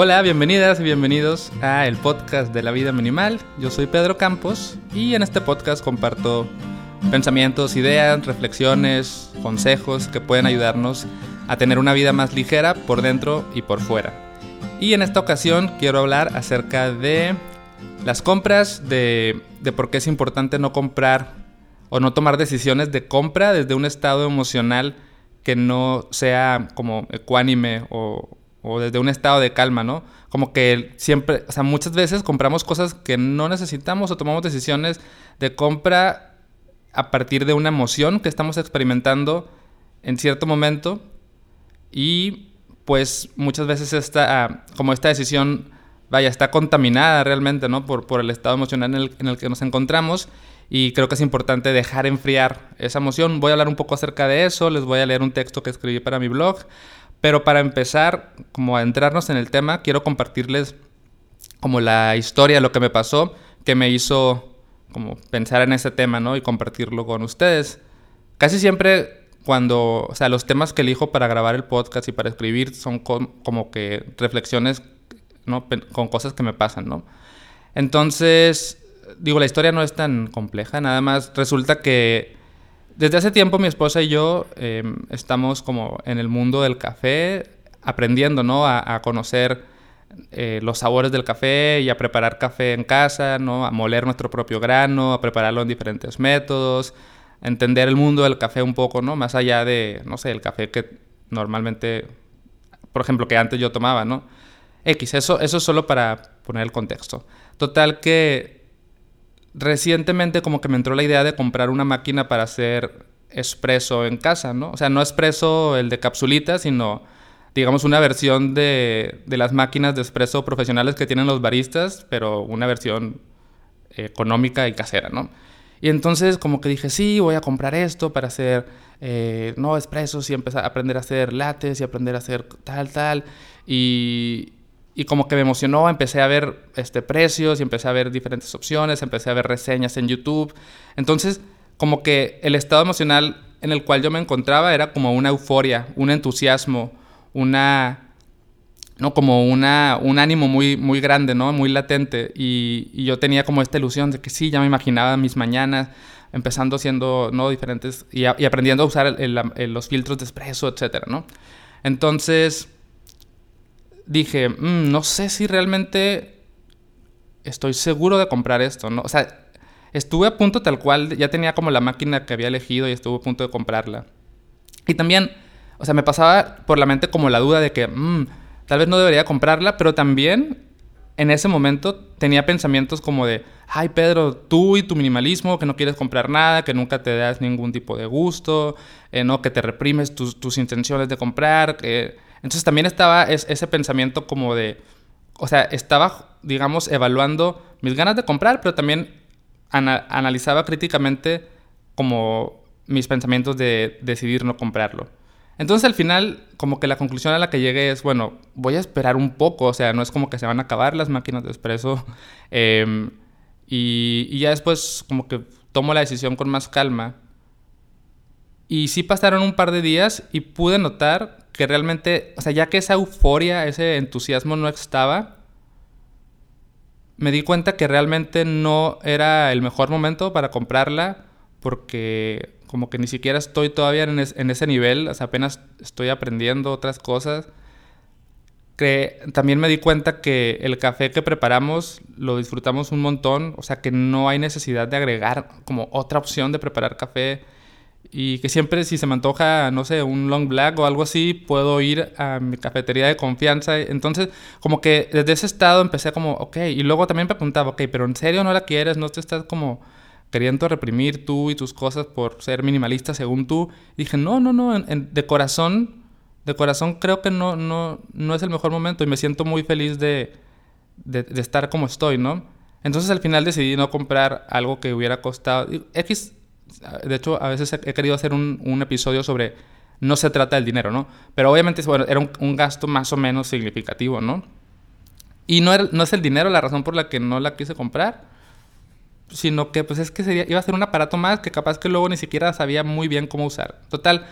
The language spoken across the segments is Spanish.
Hola, bienvenidas y bienvenidos a el podcast de la vida minimal. Yo soy Pedro Campos y en este podcast comparto pensamientos, ideas, reflexiones, consejos que pueden ayudarnos a tener una vida más ligera por dentro y por fuera. Y en esta ocasión quiero hablar acerca de las compras, de, de por qué es importante no comprar o no tomar decisiones de compra desde un estado emocional que no sea como ecuánime o, o desde un estado de calma, ¿no? Como que siempre, o sea, muchas veces compramos cosas que no necesitamos o tomamos decisiones de compra a partir de una emoción que estamos experimentando en cierto momento y pues muchas veces esta, como esta decisión, vaya, está contaminada realmente, ¿no? Por, por el estado emocional en el, en el que nos encontramos y creo que es importante dejar enfriar esa emoción. Voy a hablar un poco acerca de eso, les voy a leer un texto que escribí para mi blog pero para empezar, como a entrarnos en el tema, quiero compartirles como la historia, lo que me pasó, que me hizo como pensar en ese tema, ¿no? Y compartirlo con ustedes. Casi siempre cuando, o sea, los temas que elijo para grabar el podcast y para escribir son como que reflexiones, ¿no? Con cosas que me pasan, ¿no? Entonces, digo, la historia no es tan compleja, nada más resulta que desde hace tiempo mi esposa y yo em, estamos como en el mundo del café, aprendiendo, ¿no? A, conocer eh, los sabores del café y a preparar café en casa, ¿no? A moler nuestro propio grano, a prepararlo en diferentes métodos, a entender el mundo del café un poco, ¿no? Más allá de, no sé, el café que normalmente, por ejemplo, que antes yo tomaba, ¿no? X, eso, eso es solo para poner el contexto. Total que recientemente como que me entró la idea de comprar una máquina para hacer espresso en casa, ¿no? O sea, no espresso el de capsulita, sino digamos una versión de, de las máquinas de espresso profesionales que tienen los baristas, pero una versión económica y casera, ¿no? Y entonces como que dije, sí, voy a comprar esto para hacer, eh, no, espresso y empezar a aprender a hacer lates y aprender a hacer tal, tal. Y, y como que me emocionó, empecé a ver este, precios y empecé a ver diferentes opciones, empecé a ver reseñas en YouTube. Entonces, como que el estado emocional en el cual yo me encontraba era como una euforia, un entusiasmo, una... ¿no? Como una, un ánimo muy, muy grande, ¿no? Muy latente. Y, yo tenía como esta ilusión de que sí, ya me imaginaba mis mañanas empezando haciendo, ¿no? Diferentes... Y, aprendiendo a usar los filtros de espresso, etcétera, ¿no? Entonces dije, mm, no sé si realmente estoy seguro de comprar esto, ¿no? O sea, estuve a punto tal cual, ya tenía como la máquina que había elegido y estuve a punto de comprarla. Y también, o sea, me pasaba por la mente como la duda de que, mm, tal vez no debería comprarla, pero también en ese momento tenía pensamientos como de, ay Pedro, tú y tu minimalismo, que no quieres comprar nada, que nunca te das ningún tipo de gusto, eh, ¿no? que te reprimes tus, tus intenciones de comprar, que entonces también estaba ese pensamiento como de, o sea, estaba, digamos, evaluando mis ganas de comprar, pero también analizaba críticamente como mis pensamientos de decidir no comprarlo. Entonces al final, como que la conclusión a la que llegué es, bueno, voy a esperar un poco, o sea, no es como que se van a acabar las máquinas de espresso. Em, y, y ya después como que tomo la decisión con más calma. Y sí pasaron un par de días y pude notar que realmente, o sea, ya que esa euforia, ese entusiasmo no estaba, me di cuenta que realmente no era el mejor momento para comprarla porque como que ni siquiera estoy todavía en, ese nivel, o sea, apenas estoy aprendiendo otras cosas. Que también me di cuenta que el café que preparamos lo disfrutamos un montón, o sea, que no hay necesidad de agregar como otra opción de preparar café y que siempre si se me antoja, no sé, un long black o algo así, puedo ir a mi cafetería de confianza. Entonces, como que desde ese estado empecé como, ok, y luego también me preguntaba, ok, pero ¿en serio no la quieres? ¿No te estás como queriendo reprimir tú y tus cosas por ser minimalista según tú? Y dije, no, no, no, de corazón, de corazón creo que no, no, no es el mejor momento y me siento muy feliz de, de, de estar como estoy, ¿no? Entonces al final decidí no comprar algo que hubiera costado... X de hecho, a veces he querido hacer un, episodio sobre no se trata del dinero, ¿no? Pero obviamente bueno, era un, gasto más o menos significativo, ¿no? Y no, no es el dinero la razón por la que no la quise comprar, sino que pues es que sería, iba a ser un aparato más que capaz que luego ni siquiera sabía muy bien cómo usar. Total,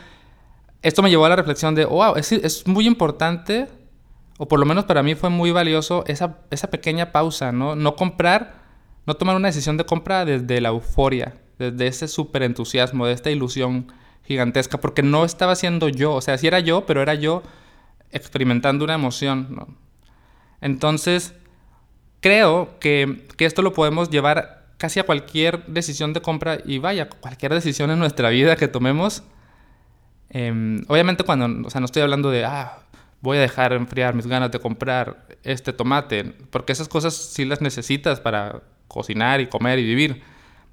esto me llevó a la reflexión de, wow, es, es muy importante o por lo menos para mí fue muy valioso esa, esa pequeña pausa, ¿no? No comprar, no tomar una decisión de compra desde la euforia, desde ese súper entusiasmo, de esta ilusión gigantesca, porque no estaba siendo yo, o sea, sí era yo, pero era yo experimentando una emoción, ¿no? Entonces, creo que, que esto lo podemos llevar casi a cualquier decisión de compra y vaya, cualquier decisión en nuestra vida que tomemos. Em, obviamente cuando, o sea, no estoy hablando de, ah, voy a dejar enfriar mis ganas de comprar este tomate, porque esas cosas sí las necesitas para cocinar y comer y vivir.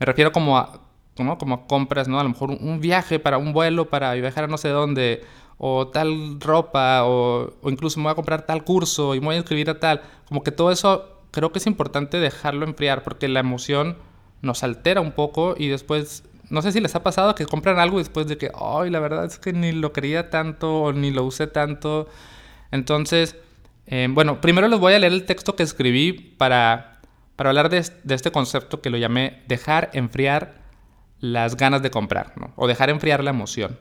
Me refiero como a, como, como compras, ¿no? A lo mejor un viaje para un vuelo, para viajar a no sé dónde, o tal ropa, o, o incluso me voy a comprar tal curso y me voy a inscribir a tal. Como que todo eso creo que es importante dejarlo enfriar porque la emoción nos altera un poco y después, no sé si les ha pasado que compran algo después de que, ay, la verdad es que ni lo quería tanto o ni lo usé tanto. Entonces, eh, bueno, primero les voy a leer el texto que escribí para, para hablar de, este concepto que lo llamé dejar enfriar las ganas de comprar, o dejar enfriar la emoción.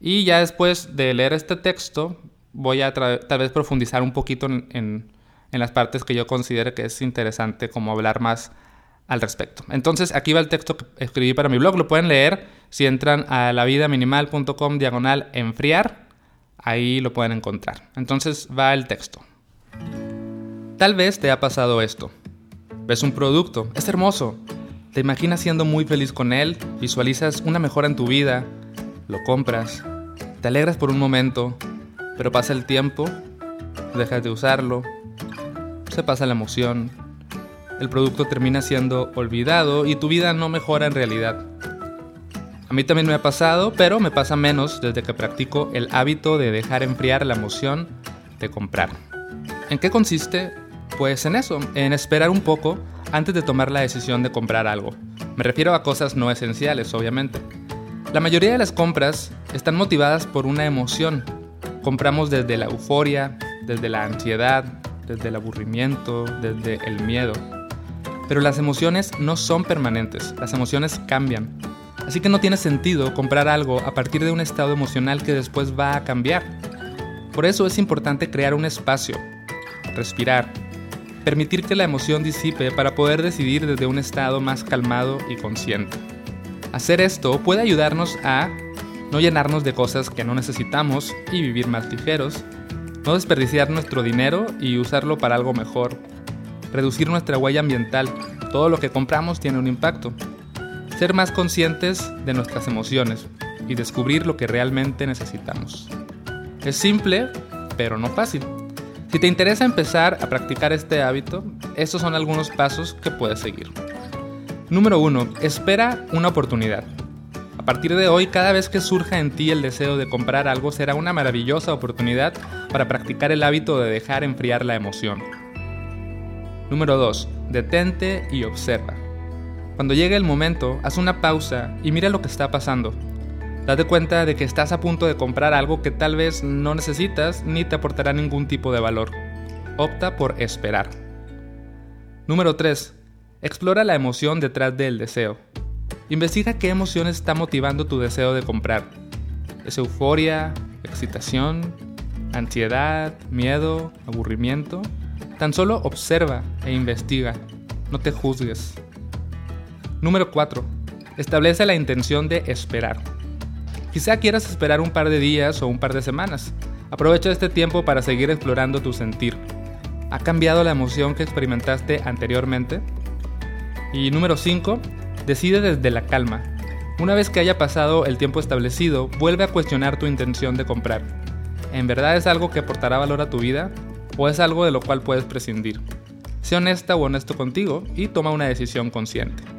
Y ya después de leer este texto, voy a tal vez profundizar un poquito en, en en las partes que yo considero que es interesante como hablar más al respecto. Entonces aquí va el texto que escribí para mi blog, lo pueden leer si entran a lavidaminimal.com diagonal enfriar, ahí lo pueden encontrar. Entonces va el texto. Tal vez te ha pasado esto. Ves un producto, es hermoso, te imaginas siendo muy feliz con él, visualizas una mejora en tu vida, lo compras, te alegras por un momento, pero pasa el tiempo, dejas de usarlo, se pasa la emoción, el producto termina siendo olvidado y tu vida no mejora en realidad. A mí también me ha pasado, pero me pasa menos desde que practico el hábito de dejar enfriar la emoción de comprar. ¿En qué consiste? Pues en eso, en esperar un poco antes de tomar la decisión de comprar algo. Me refiero a cosas no esenciales, obviamente. La mayoría de las compras están motivadas por una emoción. Compramos desde la euforia, desde la ansiedad, desde el aburrimiento, desde el miedo. Pero las emociones no son permanentes, las emociones cambian. Así que no tiene sentido comprar algo a partir de un estado emocional que después va a cambiar. Por eso es importante crear un espacio, respirar, permitir que la emoción disipe para poder decidir desde un estado más calmado y consciente. Hacer esto puede ayudarnos a no llenarnos de cosas que no necesitamos y vivir más ligeros, no desperdiciar nuestro dinero y usarlo para algo mejor. Reducir nuestra huella ambiental. Todo lo que compramos tiene un impacto. Ser más conscientes de nuestras emociones y descubrir lo que realmente necesitamos. Es simple, pero no fácil. Si te interesa empezar a practicar este hábito, estos son algunos pasos que puedes seguir. Número 1. Espera una oportunidad. A partir de hoy, cada vez que surja en ti el deseo de comprar algo, será una maravillosa oportunidad para practicar el hábito de dejar enfriar la emoción. Número 2. Detente y observa. Cuando llegue el momento, haz una pausa y mira lo que está pasando. Date cuenta de que estás a punto de comprar algo que tal vez no necesitas ni te aportará ningún tipo de valor. Opta por esperar. Número 3. Explora la emoción detrás del deseo. Investiga qué emoción está motivando tu deseo de comprar. ¿Es euforia, excitación, ansiedad, miedo, aburrimiento? Tan solo observa e investiga, no te juzgues. Número 4. Establece la intención de esperar. Quizá quieras esperar un par de días o un par de semanas. Aprovecha este tiempo para seguir explorando tu sentir. ¿Ha cambiado la emoción que experimentaste anteriormente? Y número 5. Decide desde la calma. Una vez que haya pasado el tiempo establecido, vuelve a cuestionar tu intención de comprar. ¿En verdad es algo que aportará valor a tu vida? ¿O es algo de lo cual puedes prescindir? Sé honesta o honesto contigo y toma una decisión consciente.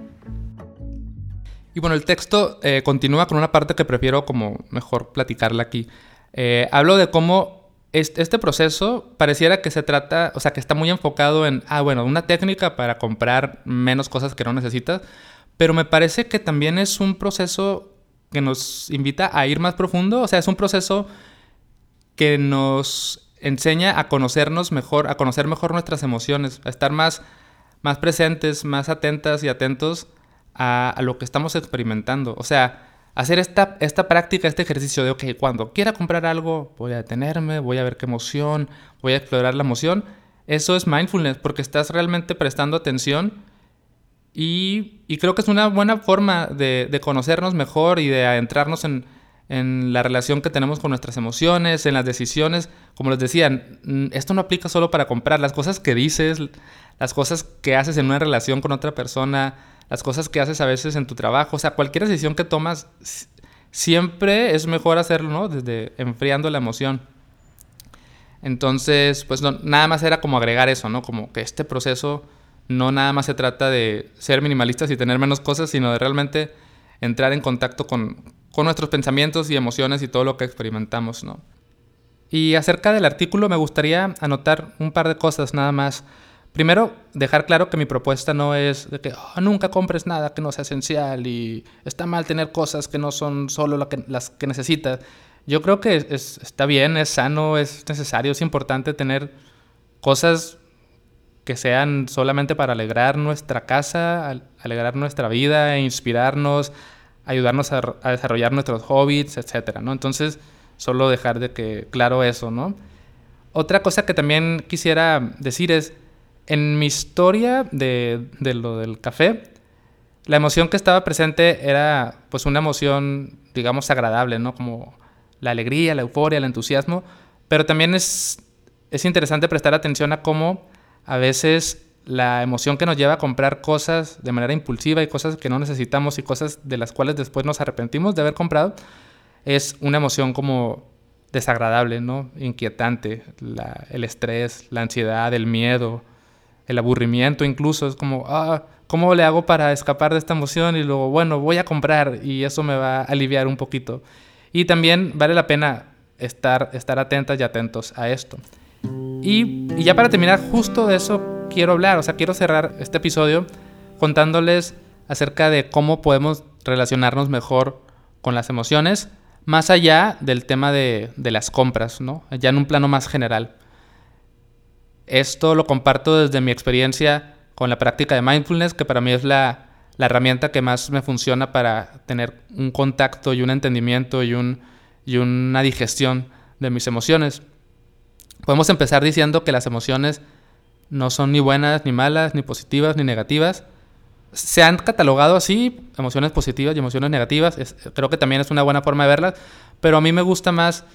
Y bueno, el texto eh, continúa con una parte que prefiero como mejor platicarla aquí. Eh, hablo de cómo este proceso pareciera que se trata, o sea, que está muy enfocado en, ah, bueno, una técnica para comprar menos cosas que no necesitas, pero me parece que también es un proceso que nos invita a ir más profundo, o sea, es un proceso que nos enseña a conocernos mejor, a conocer mejor nuestras emociones, a estar más, más presentes, más atentas y atentos a, lo que estamos experimentando. O sea, hacer esta, esta práctica, este ejercicio de, ok, cuando quiera comprar algo, voy a detenerme, voy a ver qué emoción, voy a explorar la emoción. Eso es mindfulness, porque estás realmente prestando atención y, y creo que es una buena forma de, de conocernos mejor y de adentrarnos en, en la relación que tenemos con nuestras emociones, en las decisiones. Como les decía, esto no aplica solo para comprar. Las cosas que dices, las cosas que haces en una relación con otra persona, las cosas que haces a veces en tu trabajo, o sea, cualquier decisión que tomas, siempre es mejor hacerlo, ¿no? Desde enfriando la emoción. Entonces, pues nada más era como agregar eso, ¿no? Como que este proceso no nada más se trata de ser minimalistas y tener menos cosas, sino de realmente entrar en contacto con, con nuestros pensamientos y emociones y todo lo que experimentamos, ¿no? Y acerca del artículo me gustaría anotar un par de cosas nada más. Primero, dejar claro que mi propuesta no es de que oh, nunca compres nada que no sea esencial y está mal tener cosas que no son solo que, las que necesitas. Yo creo que está bien, es sano, es necesario, es importante tener cosas que sean solamente para alegrar nuestra casa, alegrar nuestra vida, e inspirarnos, ayudarnos a, desarrollar nuestros hobbies, etcétera, ¿no? Entonces, solo dejar de que claro eso, ¿no? Otra cosa que también quisiera decir es, en mi historia de, de, lo del café, la emoción que estaba presente era pues una emoción, digamos, agradable, ¿no? Como la alegría, la euforia, el entusiasmo, pero también es, es interesante prestar atención a cómo a veces la emoción que nos lleva a comprar cosas de manera impulsiva y cosas que no necesitamos y cosas de las cuales después nos arrepentimos de haber comprado, es una emoción como desagradable, ¿no? Inquietante, el estrés, la ansiedad, el miedo, el aburrimiento incluso, es como, ah, ¿cómo le hago para escapar de esta emoción? Y luego, bueno, voy a comprar y eso me va a aliviar un poquito. Y también vale la pena estar, estar atentas y atentos a esto. Y, y ya para terminar, justo de eso quiero hablar, o sea, quiero cerrar este episodio contándoles acerca de cómo podemos relacionarnos mejor con las emociones, más allá del tema de, las compras, ¿no? Ya en un plano más general. Esto lo comparto desde mi experiencia con la práctica de mindfulness, que para mí es la, herramienta que más me funciona para tener un contacto y un entendimiento y, un, y una digestión de mis emociones. Podemos empezar diciendo que las emociones no son ni buenas, ni malas, ni positivas, ni negativas. Se han catalogado así, emociones positivas y emociones negativas. creo que también es una buena forma de verlas, pero a mí me gusta más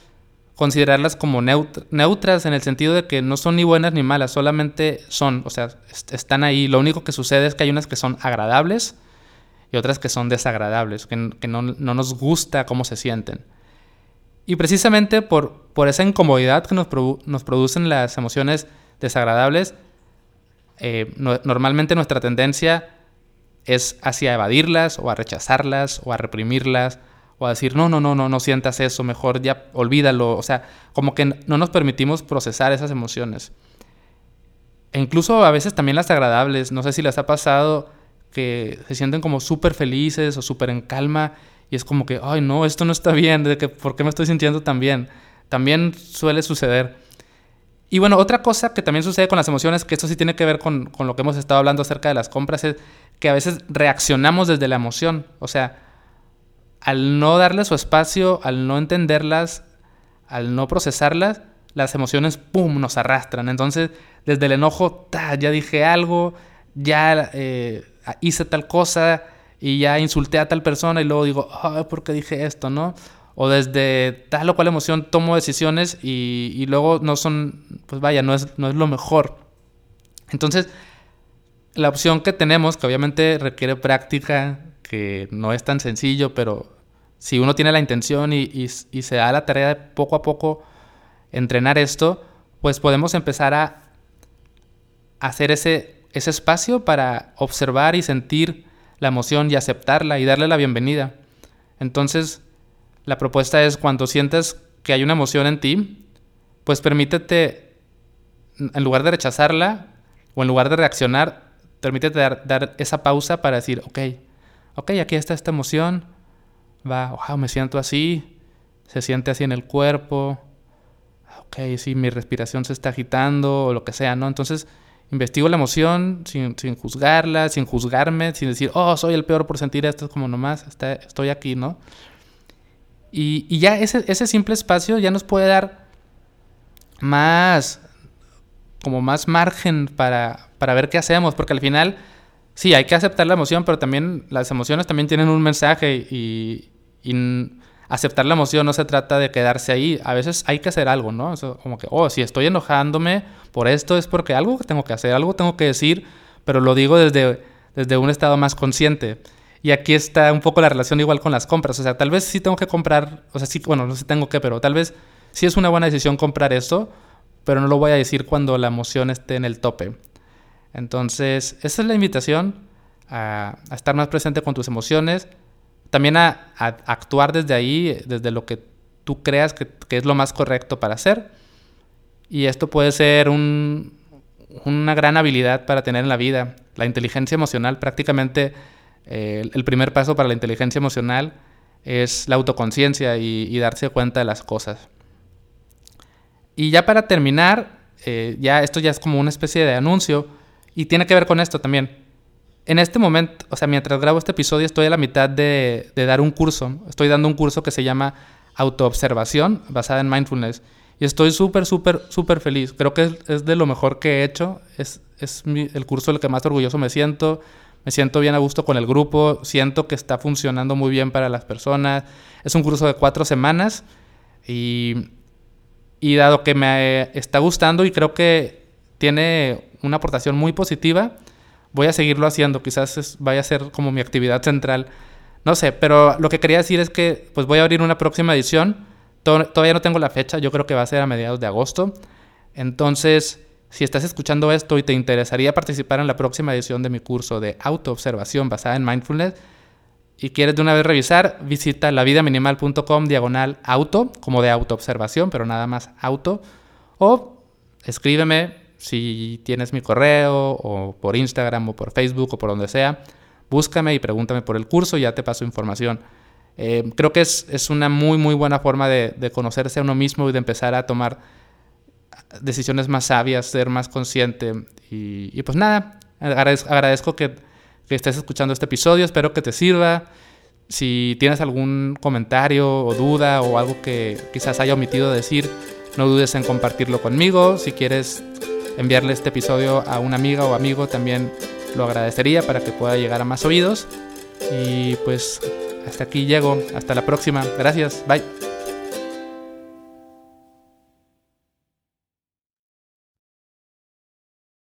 considerarlas como neutras en el sentido de que no son ni buenas ni malas, solamente son, o sea, están ahí. Lo único que sucede es que hay unas que son agradables y otras que son desagradables, que, no, nos gusta cómo se sienten. Y precisamente por, por esa incomodidad que nos, nos producen las emociones desagradables, eh, normalmente nuestra tendencia es hacia evadirlas o a rechazarlas o a reprimirlas o a decir, no, no, no, no, no sientas eso, mejor ya olvídalo. O sea, como que no nos permitimos procesar esas emociones. E incluso a veces también las agradables, no sé si les ha pasado que se sienten como súper felices o súper en calma y es como que, ay, no, esto no está bien, de que, ¿por qué me estoy sintiendo tan bien? También suele suceder. Y bueno, otra cosa que también sucede con las emociones, que esto sí tiene que ver con, lo que hemos estado hablando acerca de las compras, es que a veces reaccionamos desde la emoción. O sea, al no darle su espacio, al no entenderlas, al no procesarlas, las emociones, ¡pum!, nos arrastran. Entonces, desde el enojo, ya dije algo, ya eh, hice tal cosa y ya insulté a tal persona y luego digo, ¿por qué dije esto, no? o desde tal o cual emoción tomo decisiones y, luego no son, pues vaya, no es, no es lo mejor. Entonces, la opción que tenemos, que obviamente requiere práctica, que no es tan sencillo, pero si uno tiene la intención y, se da la tarea de poco a poco entrenar esto, pues podemos empezar a hacer ese, espacio para observar y sentir la emoción y aceptarla y darle la bienvenida. Entonces, la propuesta es cuando sientes que hay una emoción en ti, pues permítete, en lugar de rechazarla o en lugar de reaccionar, permítete dar, esa pausa para decir, ok, ok, aquí está esta emoción, va, wow, me siento así, se siente así en el cuerpo, ok, sí, mi respiración se está agitando o lo que sea, ¿no? Entonces, investigo la emoción sin, sin, juzgarla, sin juzgarme, sin decir, oh, soy el peor por sentir esto, es como nomás está, estoy aquí, ¿no? Y, y ya ese, ese, simple espacio ya nos puede dar más, como más margen para, para ver qué hacemos, porque al final, sí, hay que aceptar la emoción, pero también las emociones también tienen un mensaje y, y aceptar la emoción no se trata de quedarse ahí. A veces hay que hacer algo, ¿no? Eso, como que, oh, si estoy enojándome por esto es porque algo tengo que hacer, algo tengo que decir, pero lo digo desde, desde un estado más consciente. Y aquí está un poco la relación igual con las compras. O sea, tal vez sí tengo que comprar, o sea, sí, bueno, no sé tengo que, pero tal vez sí es una buena decisión comprar esto, pero no lo voy a decir cuando la emoción esté en el tope. Entonces, esa es la invitación a, a estar más presente con tus emociones, también a, actuar desde ahí, desde lo que tú creas que, es lo más correcto para hacer. Y esto puede ser una gran habilidad para tener en la vida. La inteligencia emocional, prácticamente eh, el primer paso para la inteligencia emocional es la autoconciencia y, darse cuenta de las cosas. Y ya para terminar, eh, ya esto ya es como una especie de anuncio y tiene que ver con esto también en este momento, o sea, mientras grabo este episodio, estoy a la mitad de, dar un curso. Estoy dando un curso que se llama Autoobservación, basada en mindfulness. Y estoy súper, súper, súper feliz. Creo que es, de lo mejor que he hecho. Es, es el curso del que más orgulloso me siento. Me siento bien a gusto con el grupo. Siento que está funcionando muy bien para las personas. Es un curso de cuatro semanas. Y dado que me está gustando y creo que tiene una aportación muy positiva, voy a seguirlo haciendo, quizás vaya a ser como mi actividad central. No sé, pero lo que quería decir es que pues voy a abrir una próxima edición. todavía no tengo la fecha, yo creo que va a ser a mediados de agosto. Entonces, si estás escuchando esto y te interesaría participar en la próxima edición de mi curso de autoobservación basada en mindfulness y quieres de una vez revisar, visita lavidaminimal.com diagonal auto, como de autoobservación, pero nada más auto, o escríbeme si tienes mi correo o por Instagram o por Facebook o por donde sea, búscame y pregúntame por el curso y ya te paso información. Eh, creo que es, es, una muy, muy buena forma de, conocerse a uno mismo y de empezar a tomar decisiones más sabias, ser más consciente. Y, y pues nada, agradezco, agradezco que, que, estés escuchando este episodio, espero que te sirva. Si tienes algún comentario o duda o algo que quizás haya omitido decir, no dudes en compartirlo conmigo. Si quieres enviarle este episodio a una amiga o amigo también lo agradecería para que pueda llegar a más oídos. Y pues hasta aquí llego. Hasta la próxima. Gracias. Bye.